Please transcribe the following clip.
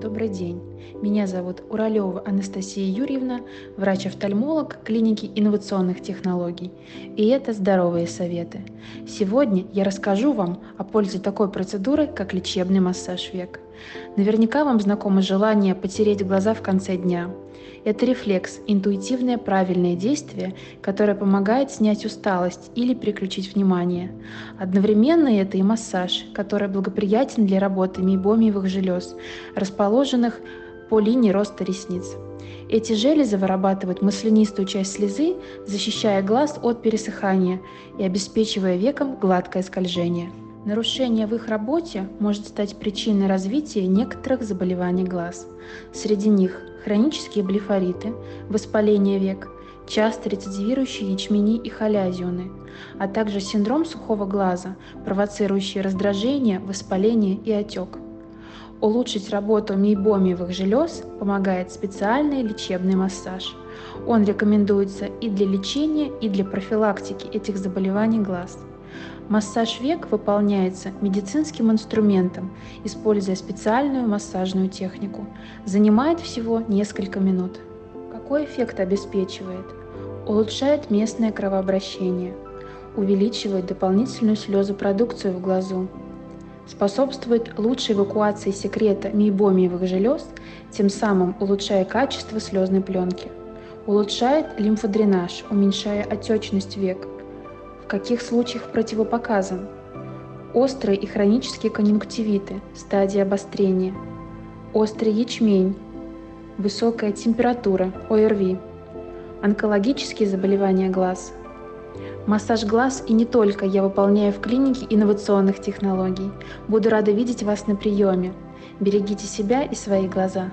Добрый день. Меня зовут Уралева Анастасия Юрьевна, врач-офтальмолог клиники инновационных технологий. И это «Здоровые советы». Сегодня я расскажу вам о пользе такой процедуры, как лечебный массаж век. Наверняка вам знакомо желание потереть глаза в конце дня. Это рефлекс, интуитивное правильное действие, которое помогает снять усталость или переключить внимание. Одновременно это и массаж, который благоприятен для работы мейбомиевых желез, расположенных по линии роста ресниц. Эти железы вырабатывают маслянистую часть слезы, защищая глаз от пересыхания и обеспечивая векам гладкое скольжение. Нарушение в их работе может стать причиной развития некоторых заболеваний глаз. Среди них хронические блефориты, воспаление век, часто рецидивирующие ячмени и холязионы, а также синдром сухого глаза, провоцирующий раздражение, воспаление и отек. Улучшить работу мейбомиевых желез помогает специальный лечебный массаж. Он рекомендуется и для лечения, и для профилактики этих заболеваний глаз – Массаж век выполняется медицинским инструментом, используя специальную массажную технику. Занимает всего несколько минут. Какой эффект обеспечивает? Улучшает местное кровообращение, увеличивает дополнительную слезопродукцию в глазу, способствует лучшей эвакуации секрета мейбомиевых желез, тем самым улучшая качество слезной пленки. Улучшает лимфодренаж, уменьшая отечность век – каких случаях противопоказан? Острые и хронические конъюнктивиты, стадия обострения, острый ячмень, высокая температура, ОРВИ, онкологические заболевания глаз. Массаж глаз и не только я выполняю в клинике инновационных технологий. Буду рада видеть вас на приеме. Берегите себя и свои глаза.